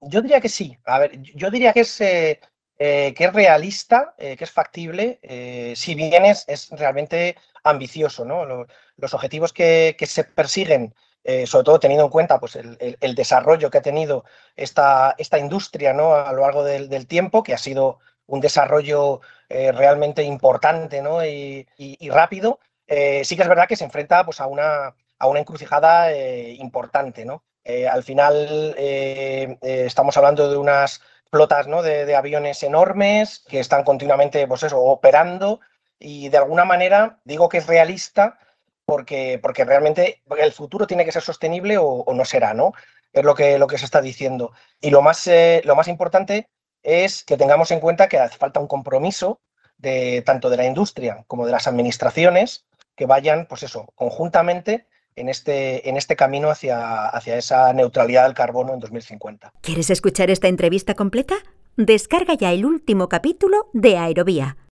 Yo diría que sí. A ver, yo diría que es, eh, eh, que es realista, eh, que es factible, si bien es, es, realmente ambicioso. ¿no? Los, objetivos que, que, se persiguen, sobre todo teniendo en cuenta pues, el, el, desarrollo que ha tenido esta, esta industria ¿no? a lo largo del, del tiempo, que ha sido un desarrollo realmente importante ¿no? y, y, y rápido, sí que es verdad que se enfrenta pues, a, una, a una encrucijada importante. ¿no? Eh, al final eh, eh, estamos hablando de unas flotas ¿no? de, aviones enormes que están continuamente pues eso, operando y de alguna manera digo que es realista porque, porque realmente el futuro tiene que ser sostenible o, o no será, ¿no? Es lo que, lo que se está diciendo. Y lo más, lo más importante es que tengamos en cuenta que hace falta un compromiso de tanto de la industria como de las administraciones que vayan, pues eso, conjuntamente en este, en este camino hacia, hacia esa neutralidad del carbono en 2050. ¿Quieres escuchar esta entrevista completa? Descarga ya el último capítulo de Aerovía